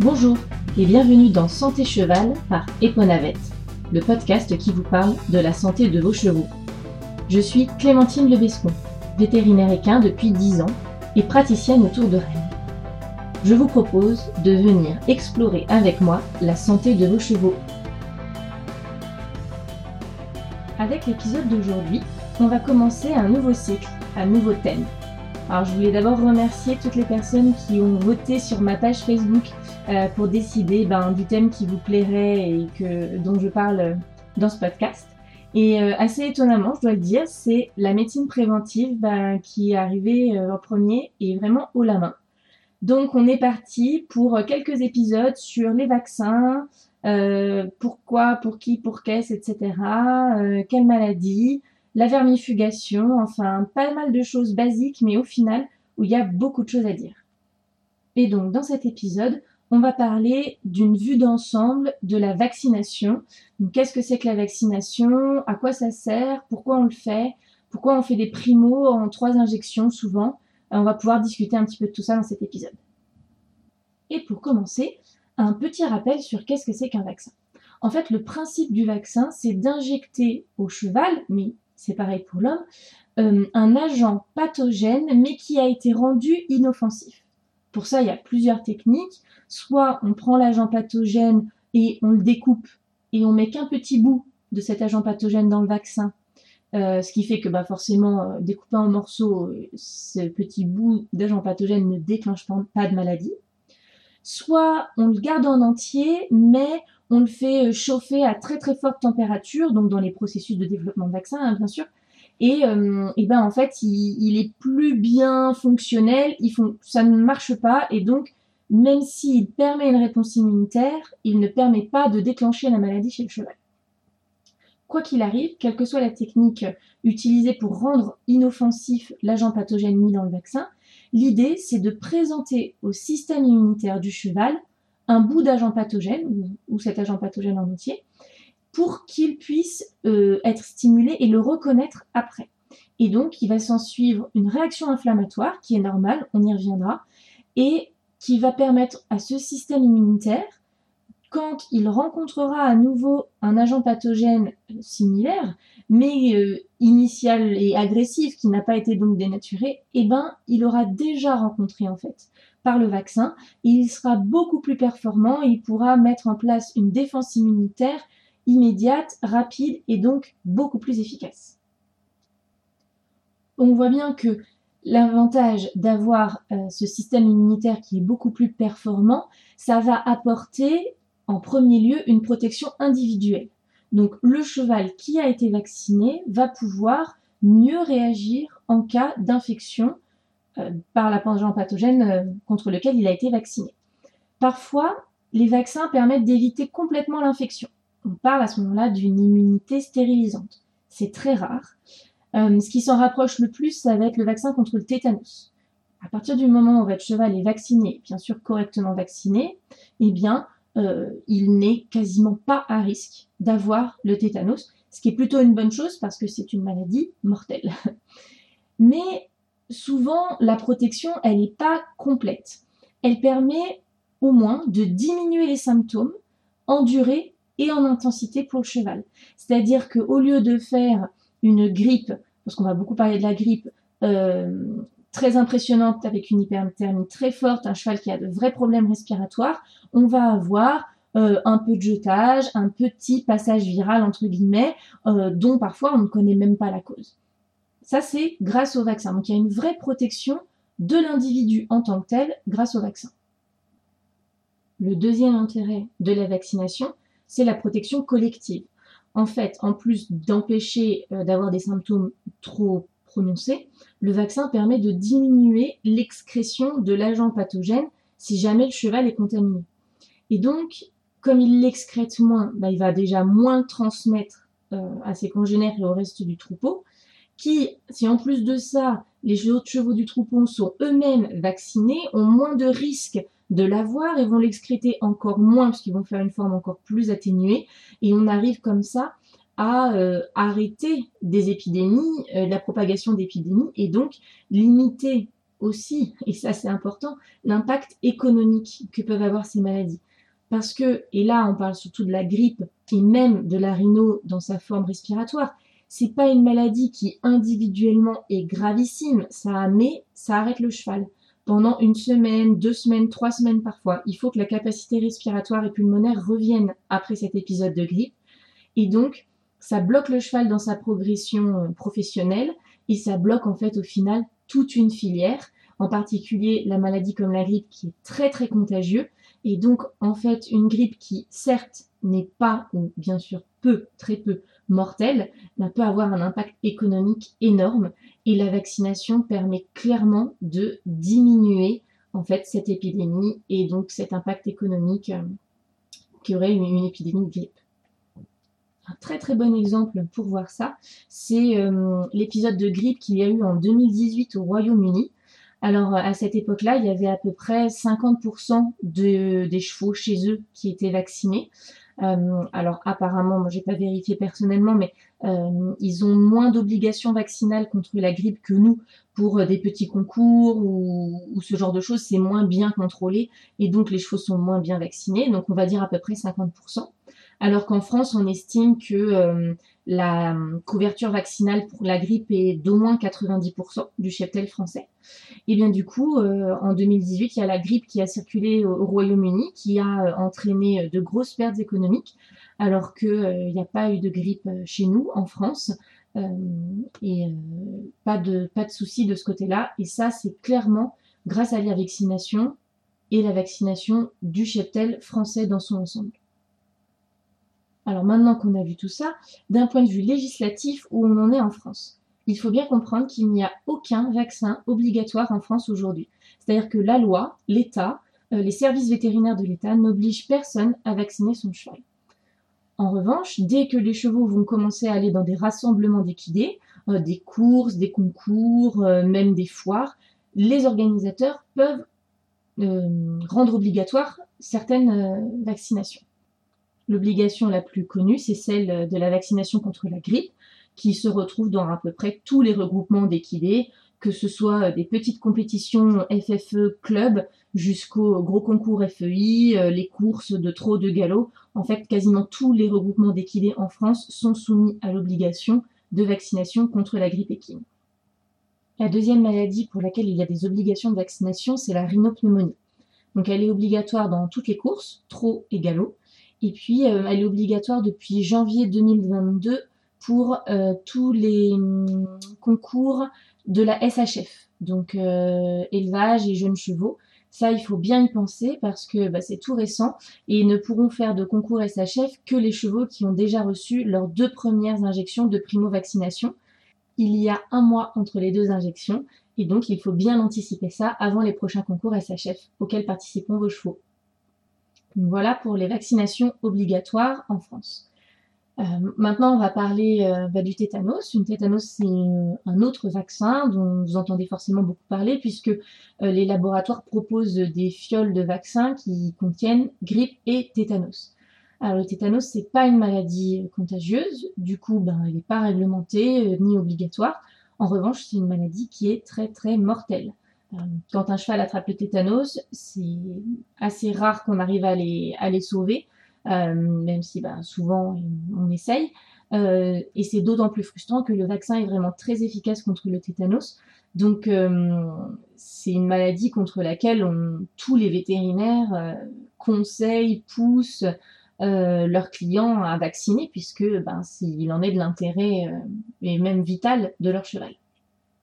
Bonjour et bienvenue dans Santé Cheval par Eponavette, le podcast qui vous parle de la santé de vos chevaux. Je suis Clémentine Lebescon, vétérinaire équin depuis 10 ans et praticienne autour de Rennes. Je vous propose de venir explorer avec moi la santé de vos chevaux. Avec l'épisode d'aujourd'hui, on va commencer un nouveau cycle, un nouveau thème. Alors je voulais d'abord remercier toutes les personnes qui ont voté sur ma page Facebook euh, pour décider ben, du thème qui vous plairait et que, dont je parle dans ce podcast. Et euh, assez étonnamment, je dois le dire, c'est la médecine préventive ben, qui est arrivée euh, en premier et vraiment haut la main. Donc on est parti pour quelques épisodes sur les vaccins, pourquoi, pour qui, pour qu'est-ce, etc. quelle maladie, la vermifugation, enfin pas mal de choses basiques, mais au final où il y a beaucoup de choses à dire. Et donc dans cet épisode, on va parler d'une vue d'ensemble de la vaccination. Qu'est-ce que c'est que la vaccination? À quoi ça sert? Pourquoi on le fait? Pourquoi on fait des primos en trois injections souvent? Euh, On va pouvoir discuter un petit peu de tout ça dans cet épisode. Et pour commencer, un petit rappel sur qu'est-ce que c'est qu'un vaccin. En fait, le principe du vaccin, c'est d'injecter au cheval, mais c'est pareil pour l'homme, euh, un agent pathogène, mais qui a été rendu inoffensif. Pour ça, il y a plusieurs techniques. Soit on prend l'agent pathogène et on le découpe et on met qu'un petit bout de cet agent pathogène dans le vaccin, euh, ce qui fait que bah, forcément, euh, découpé en morceaux, ce petit bout d'agent pathogène ne déclenche pas de maladie. Soit on le garde en entier, mais on le fait euh, chauffer à très très forte température, donc dans les processus de développement de vaccin, hein, bien sûr, et, euh, ben en fait il, est plus bien fonctionnel, ça ne marche pas et donc même s'il permet une réponse immunitaire, il ne permet pas de déclencher la maladie chez le cheval. Quoi qu'il arrive, quelle que soit la technique utilisée pour rendre inoffensif l'agent pathogène mis dans le vaccin, l'idée c'est de présenter au système immunitaire du cheval un bout d'agent pathogène ou, cet agent pathogène en entier pour qu'il puisse euh, être stimulé et le reconnaître après. Et donc, il va s'en suivre une réaction inflammatoire qui est normale, on y reviendra, et qui va permettre à ce système immunitaire, quand il rencontrera à nouveau un agent pathogène similaire, mais euh, initial et agressif, qui n'a pas été donc dénaturé, eh ben, il aura déjà rencontré en fait par le vaccin, et il sera beaucoup plus performant et il pourra mettre en place une défense immunitaire immédiate, rapide et donc beaucoup plus efficace. On voit bien que l'avantage d'avoir euh, ce système immunitaire qui est beaucoup plus performant, ça va apporter en premier lieu une protection individuelle. Donc le cheval qui a été vacciné va pouvoir mieux réagir en cas d'infection euh, par l'agent pathogène euh, contre lequel il a été vacciné. Parfois, les vaccins permettent d'éviter complètement l'infection on parle à ce moment-là d'une immunité stérilisante. C'est très rare. Euh, ce qui s'en rapproche le plus, ça va être le vaccin contre le tétanos. À partir du moment où votre cheval est vacciné, bien sûr correctement vacciné, eh bien, euh, il n'est quasiment pas à risque d'avoir le tétanos, ce qui est plutôt une bonne chose parce que c'est une maladie mortelle. Mais souvent, la protection, elle n'est pas complète. Elle permet au moins de diminuer les symptômes en et en intensité pour le cheval. C'est-à-dire qu'au lieu de faire une grippe, parce qu'on va beaucoup parler de la grippe, euh, très impressionnante avec une hyperthermie très forte, un cheval qui a de vrais problèmes respiratoires, on va avoir euh, un peu de jetage, un petit passage viral entre guillemets, euh, dont parfois on ne connaît même pas la cause. Ça c'est grâce au vaccin. Donc il y a une vraie protection de l'individu en tant que tel grâce au vaccin. Le deuxième intérêt de la vaccination, c'est la protection collective. En fait, en plus d'empêcher euh, d'avoir des symptômes trop prononcés, le vaccin permet de diminuer l'excrétion de l'agent pathogène si jamais le cheval est contaminé. Et donc, comme il l'excrète moins, bah, il va déjà moins transmettre euh, à ses congénères et au reste du troupeau, qui, si en plus de ça, les autres chevaux du troupeau sont eux-mêmes vaccinés, ont moins de risques de l'avoir et vont l'excréter encore moins parce qu'ils vont faire une forme encore plus atténuée et on arrive comme ça à euh, arrêter des épidémies, euh, la propagation d'épidémies et donc limiter aussi, et ça c'est important, l'impact économique que peuvent avoir ces maladies. Parce que, et là on parle surtout de la grippe et même de la rhino dans sa forme respiratoire, c'est pas une maladie qui individuellement est gravissime, ça mais ça arrête le cheval pendant une semaine, deux semaines, trois semaines parfois. Il faut que la capacité respiratoire et pulmonaire revienne après cet épisode de grippe. Et donc, ça bloque le cheval dans sa progression euh, professionnelle et ça bloque en fait au final toute une filière, en particulier la maladie comme la grippe qui est très très contagieux. Et donc, en fait, une grippe qui, certes, n'est pas, ou bien sûr peu, très peu, mortelle, peut avoir un impact économique énorme et la vaccination permet clairement de diminuer en fait cette épidémie et donc cet impact économique euh, qui aurait une, une, épidémie de grippe. Un très très bon exemple pour voir ça, c'est euh, l'épisode de grippe qu'il y a eu en 2018 au Royaume-Uni. Alors à cette époque-là, il y avait à peu près 50% de, des chevaux chez eux qui étaient vaccinés. Euh, alors apparemment, moi j'ai pas vérifié personnellement, mais euh, ils ont moins d'obligations vaccinales contre la grippe que nous pour euh, des petits concours ou, ou ce genre de choses. C'est moins bien contrôlé et donc les chevaux sont moins bien vaccinés. Donc on va dire à peu près 50% alors qu'en France, on estime que euh, la couverture vaccinale pour la grippe est d'au moins 90% du cheptel français. Et bien du coup, euh, en 2018, il y a la grippe qui a circulé au, Royaume-Uni, qui a euh, entraîné de grosses pertes économiques, alors qu'il n'y a pas eu de grippe chez nous, en France. et pas de pas de souci de ce côté-là. Et ça, c'est clairement grâce à la vaccination et la vaccination du cheptel français dans son ensemble. Alors maintenant qu'on a vu tout ça, d'un point de vue législatif, où on en est en France Il faut bien comprendre qu'il n'y a aucun vaccin obligatoire en France aujourd'hui. C'est-à-dire que la loi, l'État, euh, les services vétérinaires de l'État n'obligent personne à vacciner son cheval. En revanche, dès que les chevaux vont commencer à aller dans des rassemblements d'équidés, euh, des courses, des concours, euh, même des foires, les organisateurs peuvent rendre obligatoire certaines vaccinations. L'obligation la plus connue, c'est celle de la vaccination contre la grippe, qui se retrouve dans à peu près tous les regroupements d'équidés, que ce soit des petites compétitions FFE club jusqu'au gros concours FEI, euh, les courses de trot de galop. En fait, quasiment tous les regroupements d'équidés en France sont soumis à l'obligation de vaccination contre la grippe équine. La deuxième maladie pour laquelle il y a des obligations de vaccination, c'est la rhinopneumonie. Donc elle est obligatoire dans toutes les courses, trot et galop. Et puis, euh, elle est obligatoire depuis janvier 2022 pour euh, tous les hum, concours de la SHF, donc euh, élevage et jeunes chevaux. Ça, il faut bien y penser parce que bah, c'est tout récent et ne pourront faire de concours SHF que les chevaux qui ont déjà reçu leurs deux premières injections de primo-vaccination. Il y a un mois entre les deux injections et donc il faut bien anticiper ça avant les prochains concours SHF auxquels participeront vos chevaux. Voilà pour les vaccinations obligatoires en France. Euh, maintenant, on va parler euh, bah, du tétanos. Une tétanos, c'est euh, un autre vaccin dont vous entendez forcément beaucoup parler, puisque les laboratoires proposent des fioles de vaccins qui contiennent grippe et tétanos. Alors, le tétanos, c'est pas une maladie contagieuse, du coup, ben, elle n'est pas réglementée ni obligatoire. En revanche, c'est une maladie qui est très très mortelle. Euh, quand un cheval attrape le tétanos, c'est assez rare qu'on arrive à les, à les sauver, euh, même si bah, souvent on essaye. Euh, et c'est d'autant plus frustrant que le vaccin est vraiment très efficace contre le tétanos. Donc c'est une maladie contre laquelle on, tous les vétérinaires conseillent, poussent leurs clients à vacciner, puisque ben, en est de l'intérêt et même vital de leur cheval.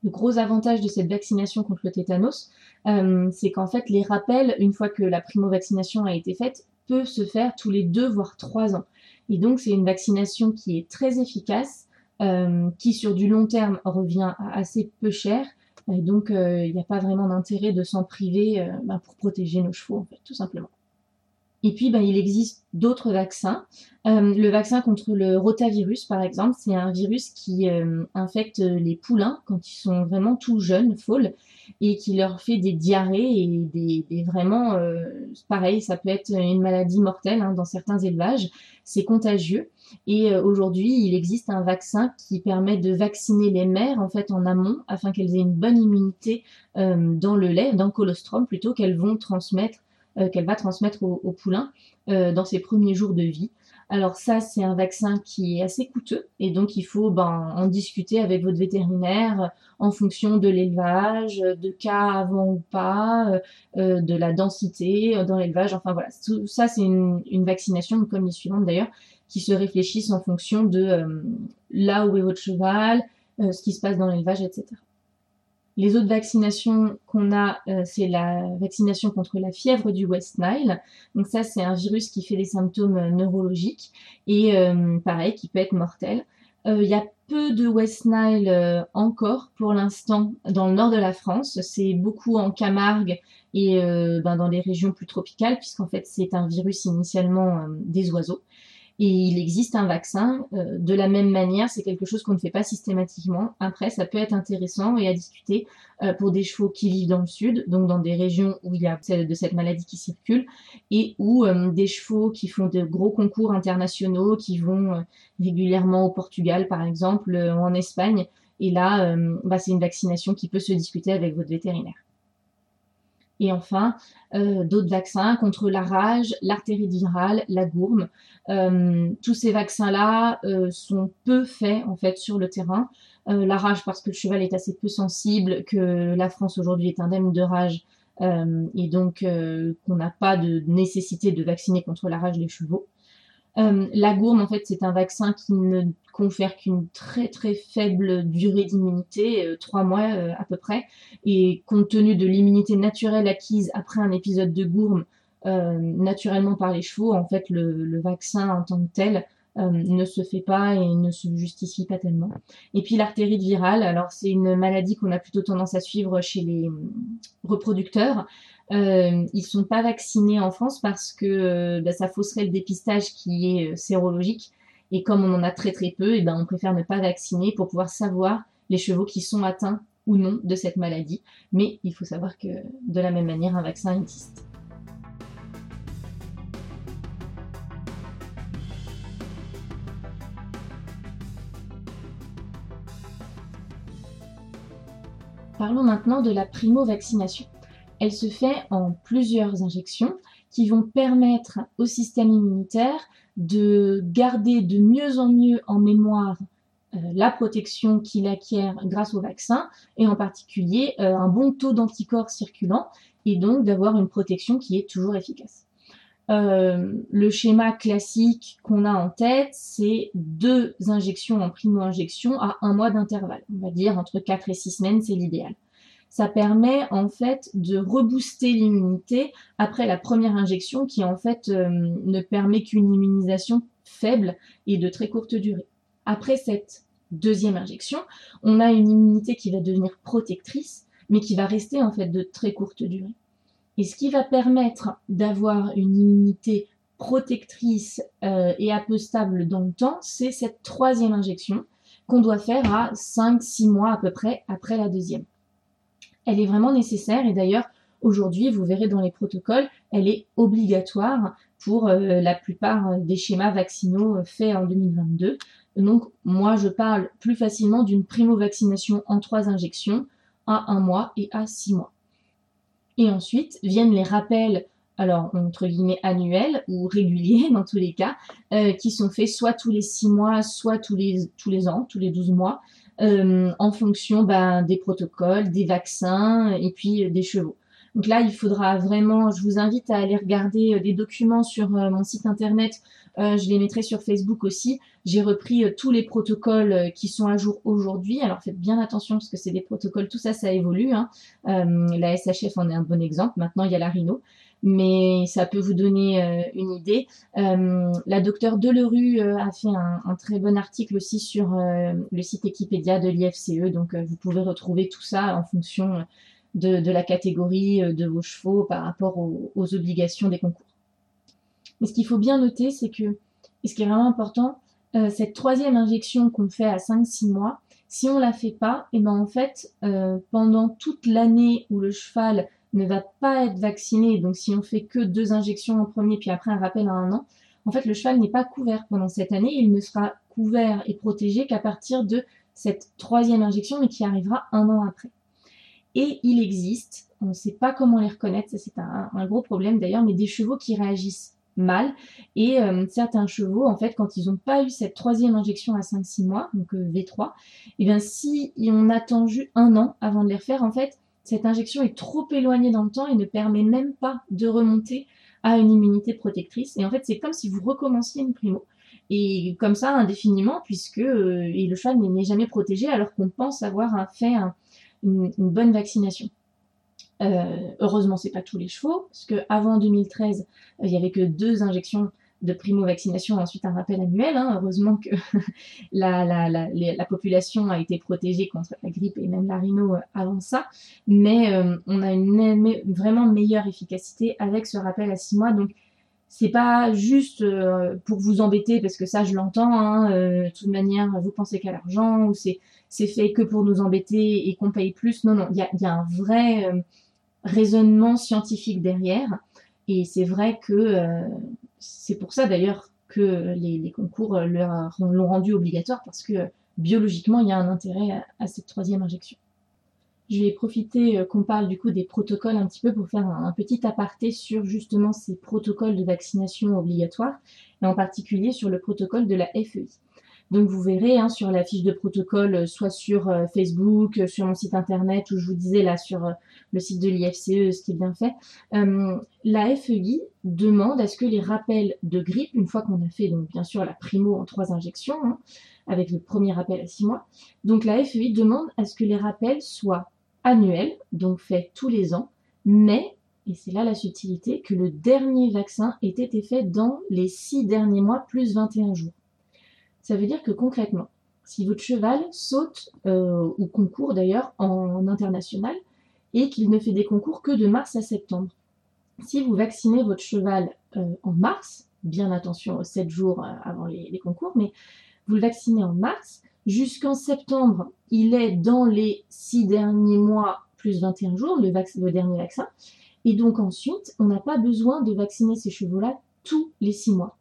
Le gros avantage de cette vaccination contre le tétanos, euh, c'est qu'en fait, les rappels, une fois que la primo-vaccination a été faite, peuvent se faire tous les deux voire trois ans. Et donc, c'est une vaccination qui est très efficace, euh, qui sur du long terme revient assez peu cher. Et donc, euh, il n'y a pas vraiment d'intérêt de s'en priver bah, pour protéger nos chevaux, en fait, tout simplement. Et puis, ben, il existe d'autres vaccins. Euh, le vaccin contre le rotavirus, par exemple, c'est un virus qui euh, infecte les poulains quand ils sont vraiment tout jeunes, fôles, et qui leur fait des diarrhées et des, vraiment, euh, pareil, ça peut être une maladie mortelle hein, dans certains élevages. C'est contagieux. Et aujourd'hui, il existe un vaccin qui permet de vacciner les mères en fait en amont afin qu'elles aient une bonne immunité dans le lait, dans le colostrum plutôt qu'elles vont transmettre qu'elle va transmettre au, poulain euh, dans ses premiers jours de vie. Alors ça, c'est un vaccin qui est assez coûteux et donc il faut ben, en discuter avec votre vétérinaire en fonction de l'élevage, de cas avant ou pas, euh, de la densité dans l'élevage. Enfin voilà, tout ça c'est une, vaccination comme les suivantes d'ailleurs qui se réfléchissent en fonction de là où est votre cheval, ce qui se passe dans l'élevage, etc. Les autres vaccinations qu'on a, euh, c'est la vaccination contre la fièvre du West Nile. Donc ça, c'est un virus qui fait des symptômes euh, neurologiques et euh, pareil, qui peut être mortel. Il y a peu de West Nile encore pour l'instant dans le nord de la France. C'est beaucoup en Camargue et ben, dans les régions plus tropicales, puisqu'en fait c'est un virus initialement des oiseaux et il existe un vaccin. Euh, de la même manière, c'est quelque chose qu'on ne fait pas systématiquement. Après, ça peut être intéressant et à discuter euh, pour des chevaux qui vivent dans le sud, donc dans des régions où il y a de cette maladie qui circule, et où euh, des chevaux qui font de gros concours internationaux, qui vont régulièrement au Portugal, par exemple, ou en Espagne. Et là, bah, c'est une vaccination qui peut se discuter avec votre vétérinaire. Et enfin, euh, d'autres vaccins contre la rage, l'artérite virale, la gourme. Euh, tous ces vaccins-là euh, sont peu faits en fait sur le terrain. la rage parce que le cheval est assez peu sensible, que la France aujourd'hui est indemne de rage et donc qu'on n'a pas de nécessité de vacciner contre la rage des chevaux. La gourme, en fait, c'est un vaccin qui ne confère qu'une très très faible durée d'immunité, euh, trois mois euh, à peu près. Et compte tenu de l'immunité naturelle acquise après un épisode de gourme, naturellement par les chevaux, en fait, le, vaccin en tant que tel ne se fait pas et ne se justifie pas tellement. Et puis l'artérite virale, alors c'est une maladie qu'on a plutôt tendance à suivre chez les reproducteurs. Euh, ils sont pas vaccinés en France parce que euh, bah, ça fausserait le dépistage qui est euh, sérologique. Et comme on en a très très peu, et ben on préfère ne pas vacciner pour pouvoir savoir les chevaux qui sont atteints ou non de cette maladie. Mais il faut savoir que de la même manière, un vaccin existe. Parlons maintenant de la primo-vaccination. Elle se fait en plusieurs injections qui vont permettre au système immunitaire de garder de mieux en mieux en mémoire euh, la protection qu'il acquiert grâce au vaccin et en particulier euh, un bon taux d'anticorps circulant et donc d'avoir une protection qui est toujours efficace. Euh, le schéma classique qu'on a en tête, c'est deux injections en primo-injection à un mois d'intervalle. On va dire entre 4 et 6 semaines, c'est l'idéal ça permet en fait de rebooster l'immunité après la première injection qui en fait euh, ne permet qu'une immunisation faible et de très courte durée. Après cette deuxième injection, on a une immunité qui va devenir protectrice mais qui va rester en fait de très courte durée. Et ce qui va permettre d'avoir une immunité protectrice euh, et un peu stable dans le temps, c'est cette troisième injection qu'on doit faire à 5-6 mois à peu près après la deuxième elle est vraiment nécessaire et d'ailleurs aujourd'hui, vous verrez dans les protocoles, elle est obligatoire pour euh, la plupart des schémas vaccinaux euh, faits en 2022. Donc moi, je parle plus facilement d'une primo-vaccination en trois injections à un mois et à six mois. Et ensuite viennent les rappels, alors entre guillemets annuels ou réguliers dans tous les cas, euh, qui sont faits soit tous les six mois, soit tous les, tous les ans, tous les 12 mois, euh, en fonction ben, des protocoles, des vaccins et puis euh, des chevaux. Donc là, il faudra vraiment, je vous invite à aller regarder euh, des documents sur mon site internet. je les mettrai sur Facebook aussi. J'ai repris tous les protocoles qui sont à jour aujourd'hui. Alors faites bien attention parce que c'est des protocoles, tout ça, ça évolue. Hein. la SHF en est un bon exemple. Maintenant, il y a la Rhino mais ça peut vous donner euh, une idée. Euh, la docteure Delerue euh, a fait un, très bon article aussi sur le site Wikipédia de l'IFCE, donc vous pouvez retrouver tout ça en fonction de, la catégorie de vos chevaux par rapport aux, obligations des concours. Mais ce qu'il faut bien noter, c'est que, et ce qui est vraiment important, cette troisième injection qu'on fait à 5-6 mois, si on la fait pas, et eh ben en fait, pendant toute l'année où le cheval ne va pas être vacciné, donc si on fait que deux injections en premier, puis après un rappel à un an, en fait, le cheval n'est pas couvert pendant cette année, il ne sera couvert et protégé qu'à partir de cette troisième injection, mais qui arrivera un an après. Et il existe, on ne sait pas comment les reconnaître, c'est un, un, gros problème d'ailleurs, mais des chevaux qui réagissent mal. Et euh, certains chevaux, en fait, quand ils n'ont pas eu cette troisième injection à 5-6 mois, donc euh, V3, et eh bien si on attend juste un an avant de les refaire, en fait, cette injection est trop éloignée dans le temps et ne permet même pas de remonter à une immunité protectrice. Et en fait, c'est comme si vous recommenciez une primo. Et comme ça, indéfiniment, puisque euh, le cheval n'est jamais protégé alors qu'on pense avoir fait une, bonne vaccination. Euh, heureusement, c'est pas tous les chevaux, parce que avant 2013, euh, il y avait que deux injections de primo-vaccination, ensuite un rappel annuel. Hein. Heureusement que la, la, la, la, population a été protégée contre la grippe et même la rhino euh, avant ça, mais euh, on a une, vraiment meilleure efficacité avec ce rappel à six mois. Donc c'est pas juste pour vous embêter parce que ça je l'entends. Hein, de toute manière, vous pensez qu'à l'argent ou c'est c'est fait que pour nous embêter et qu'on paye plus. Non non, il y a, y a un vrai raisonnement scientifique derrière. Et c'est vrai que euh, c'est pour ça d'ailleurs que les, concours l'ont rendu obligatoire parce que biologiquement, il y a un intérêt à, cette troisième injection. Je vais profiter euh, qu'on parle du coup des protocoles un petit peu pour faire un, petit aparté sur justement ces protocoles de vaccination obligatoires et en particulier sur le protocole de la FEI. Donc vous verrez hein, sur la fiche de protocole, euh, soit sur euh, Facebook, euh, sur mon site internet, ou je vous disais là sur le site de l'IFCE, ce qui est bien fait. la FEI demande à ce que les rappels de grippe, une fois qu'on a fait donc bien sûr la primo en trois injections, hein, avec le premier rappel à six mois, donc la FEI demande à ce que les rappels soient annuels, donc faits tous les ans, mais et c'est là la subtilité, que le dernier vaccin ait été fait dans les six derniers mois plus 21 jours. Ça veut dire que concrètement, si votre cheval saute euh, ou concourt d'ailleurs en international et qu'il ne fait des concours que de mars à septembre, si vous vaccinez votre cheval euh, en mars, bien attention 7 jours euh, avant les, concours, mais vous le vaccinez en mars, jusqu'en septembre, il est dans les 6 derniers mois plus 21 jours, le, le dernier vaccin, et donc ensuite, on n'a pas besoin de vacciner ces chevaux-là tous les 6 mois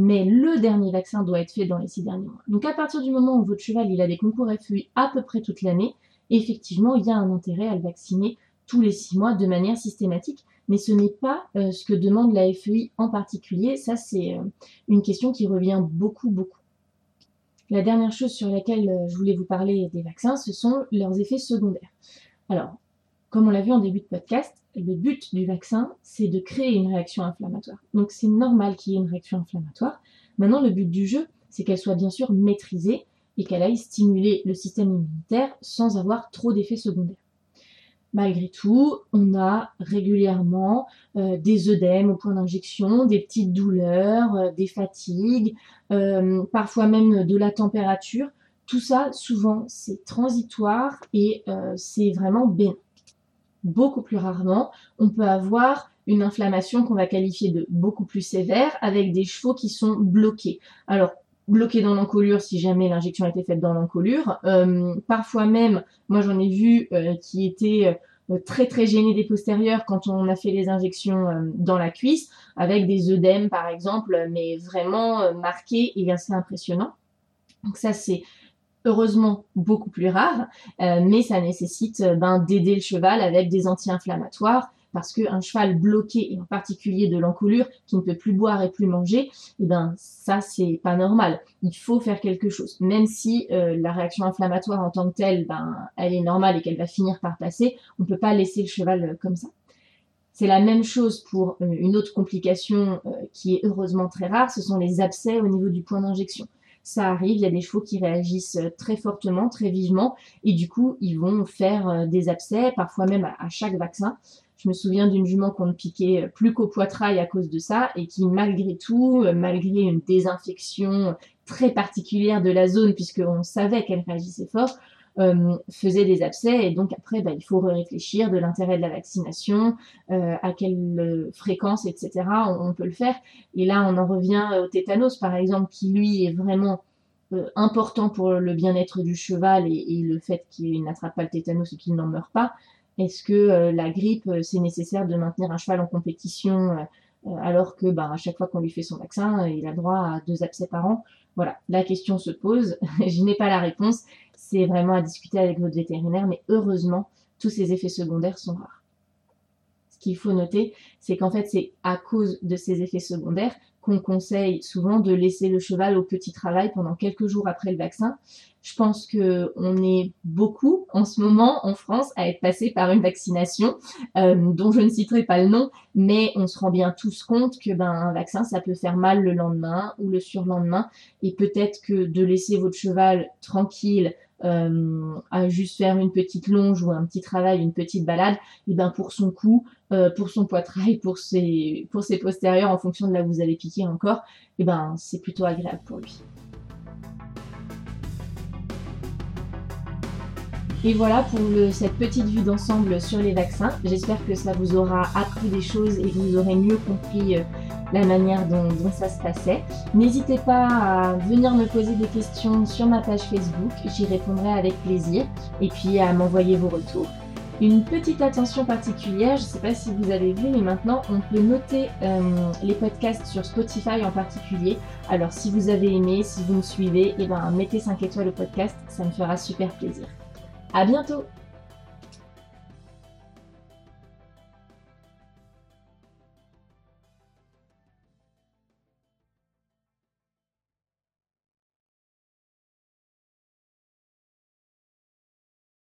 mais le dernier vaccin doit être fait dans les six derniers mois. Donc à partir du moment où votre cheval il a des concours FEI à peu près toute l'année, effectivement il y a un intérêt à le vacciner tous les six mois de manière systématique, mais ce n'est pas euh, ce que demande la FEI en particulier. Ça c'est euh, une question qui revient beaucoup beaucoup. La dernière chose sur laquelle euh, je voulais vous parler des vaccins, ce sont leurs effets secondaires. Alors, comme on l'a vu en début de podcast, le but du vaccin, c'est de créer une réaction inflammatoire. Donc c'est normal qu'il y ait une réaction inflammatoire. Maintenant, le but du jeu, c'est qu'elle soit bien sûr maîtrisée et qu'elle aille stimuler le système immunitaire sans avoir trop d'effets secondaires. Malgré tout, on a régulièrement euh, des œdèmes au point d'injection, des petites douleurs, euh, des fatigues, euh, parfois même de la température. Tout ça, souvent, c'est transitoire et c'est vraiment bénin beaucoup plus rarement, on peut avoir une inflammation qu'on va qualifier de beaucoup plus sévère avec des chevaux qui sont bloqués. Alors, bloqués dans l'encolure si jamais l'injection a été faite dans l'encolure. Euh, parfois même, moi j'en ai vu euh, qui étaient euh, très très gênés des postérieurs quand on a fait les injections dans la cuisse, avec des œdèmes par exemple, mais vraiment marqués et assez impressionnants. Donc ça c'est heureusement beaucoup plus rare, euh, mais ça nécessite euh, ben, d'aider le cheval avec des anti-inflammatoires parce qu'un cheval bloqué, et en particulier de l'encolure, qui ne peut plus boire et plus manger, eh ben ça c'est pas normal. Il faut faire quelque chose. Même si euh, la réaction inflammatoire en tant que telle, ben elle est normale et qu'elle va finir par passer, on peut pas laisser le cheval comme ça. C'est la même chose pour une autre complication qui est heureusement très rare, ce sont les abcès au niveau du point d'injection ça arrive, il y a des chevaux qui réagissent euh, très fortement, très vivement, et du coup, ils vont faire euh, des abcès, parfois même à, chaque vaccin. Je me souviens d'une jument qu'on ne piquait euh, plus qu'au poitrail à cause de ça, et qui, malgré tout, malgré une désinfection très particulière de la zone, puisqu'on savait qu'elle réagissait fort, faisait des abcès et donc après bah, il faut réfléchir de l'intérêt de la vaccination, à quelle fréquence, etc. On, peut le faire. Et là on en revient au tétanos par exemple qui lui est vraiment important pour le bien-être du cheval et, le fait qu'il n'attrape pas le tétanos et qu'il n'en meurt pas. Est-ce que la grippe c'est nécessaire de maintenir un cheval en compétition euh, alors que ben, à chaque fois qu'on lui fait son vaccin, il a droit à deux abcès par an? Voilà, la question se pose, je n'ai pas la réponse, c'est vraiment à discuter avec votre vétérinaire, mais heureusement, tous ces effets secondaires sont rares. Ce qu'il faut noter, c'est qu'en fait, c'est à cause de ces effets secondaires qu'on conseille souvent de laisser le cheval au petit travail pendant quelques jours après le vaccin. Je pense que on est beaucoup en ce moment en France à être passé par une vaccination euh, dont je ne citerai pas le nom, mais on se rend bien tous compte que ben un vaccin ça peut faire mal le lendemain ou le surlendemain et peut-être que de laisser votre cheval tranquille euh, à juste faire une petite longe ou un petit travail, une petite balade, et ben pour son cou, euh, pour son poitrail, pour ses, postérieurs, en fonction de là où vous allez piquer encore, et ben c'est plutôt agréable pour lui. Et voilà pour cette petite vue d'ensemble sur les vaccins. J'espère que ça vous aura appris des choses et que vous aurez mieux compris euh, la manière dont, ça se passait. N'hésitez pas à venir me poser des questions sur ma page Facebook, j'y répondrai avec plaisir, et puis à m'envoyer vos retours. Une petite attention particulière, je ne sais pas si vous avez vu, mais maintenant on peut noter euh, les podcasts sur Spotify en particulier. Alors si vous avez aimé, si vous me suivez, eh ben, mettez 5 étoiles au podcast, ça me fera super plaisir. À bientôt